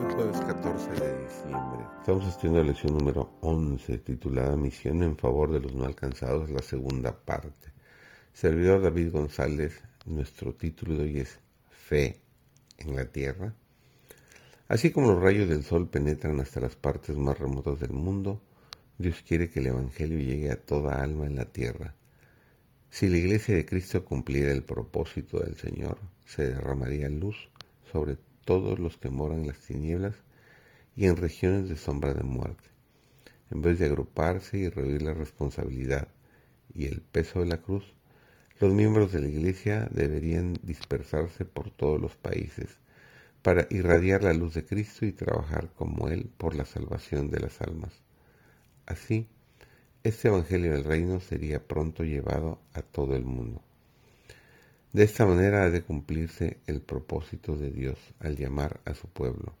14 de diciembre. Estamos estudiando la lección número 11 titulada Misión en favor de los no alcanzados, la segunda parte. Servidor David González, nuestro título de hoy es Fe en la Tierra. Así como los rayos del sol penetran hasta las partes más remotas del mundo, Dios quiere que el Evangelio llegue a toda alma en la tierra. Si la iglesia de Cristo cumpliera el propósito del Señor, se derramaría luz sobre todos los que moran en las tinieblas y en regiones de sombra de muerte. En vez de agruparse y rehuir la responsabilidad y el peso de la cruz, los miembros de la Iglesia deberían dispersarse por todos los países para irradiar la luz de Cristo y trabajar como Él por la salvación de las almas. Así, este Evangelio del Reino sería pronto llevado a todo el mundo. De esta manera ha de cumplirse el propósito de Dios al llamar a su pueblo,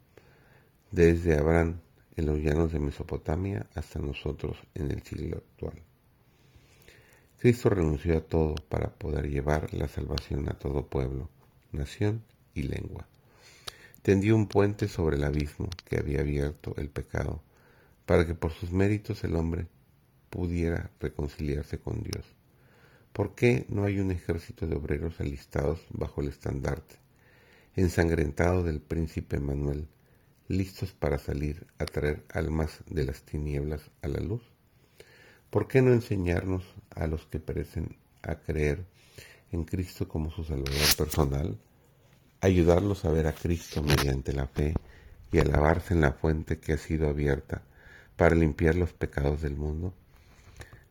desde Abraham en los llanos de Mesopotamia hasta nosotros en el siglo actual. Cristo renunció a todo para poder llevar la salvación a todo pueblo, nación y lengua. Tendió un puente sobre el abismo que había abierto el pecado, para que por sus méritos el hombre pudiera reconciliarse con Dios. ¿Por qué no hay un ejército de obreros alistados bajo el estandarte, ensangrentado del príncipe Manuel, listos para salir a traer almas de las tinieblas a la luz? ¿Por qué no enseñarnos a los que perecen a creer en Cristo como su Salvador personal? Ayudarlos a ver a Cristo mediante la fe y a lavarse en la fuente que ha sido abierta para limpiar los pecados del mundo?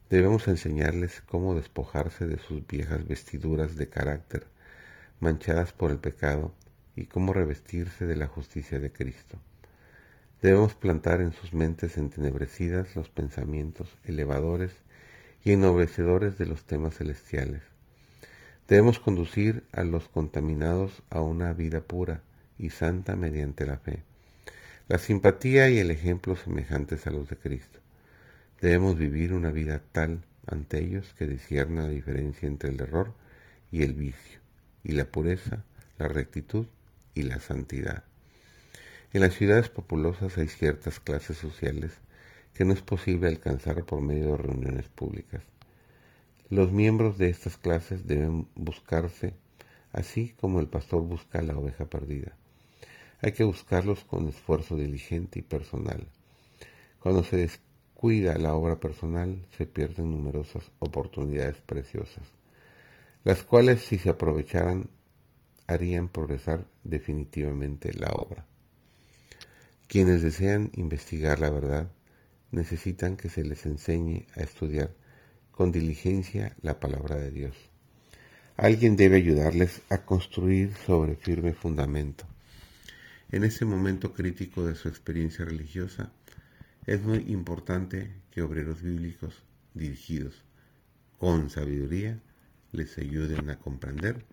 Debemos enseñarles cómo despojarse de sus viejas vestiduras de carácter, manchadas por el pecado, y cómo revestirse de la justicia de Cristo. Debemos plantar en sus mentes entenebrecidas los pensamientos elevadores y ennoblecedores de los temas celestiales. Debemos conducir a los contaminados a una vida pura y santa mediante la fe, la simpatía y el ejemplo semejantes a los de Cristo. Debemos vivir una vida tal ante ellos que discierna la diferencia entre el error y el vicio, y la pureza, la rectitud y la santidad. En las ciudades populosas hay ciertas clases sociales que no es posible alcanzar por medio de reuniones públicas. Los miembros de estas clases deben buscarse así como el pastor busca la oveja perdida. Hay que buscarlos con esfuerzo diligente y personal. Cuando se cuida la obra personal, se pierden numerosas oportunidades preciosas, las cuales si se aprovecharan harían progresar definitivamente la obra. Quienes desean investigar la verdad necesitan que se les enseñe a estudiar con diligencia la palabra de Dios. Alguien debe ayudarles a construir sobre firme fundamento. En ese momento crítico de su experiencia religiosa, es muy importante que obreros bíblicos dirigidos con sabiduría les ayuden a comprender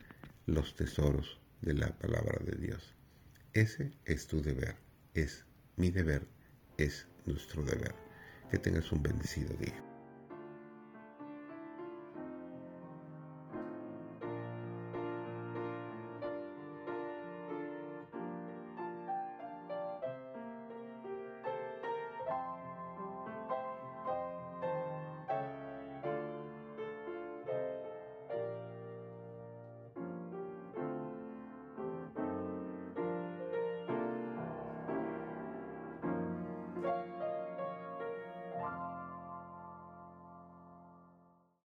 los tesoros de la palabra de Dios. Ese es tu deber, es mi deber, es nuestro deber. Que tengas un bendecido día.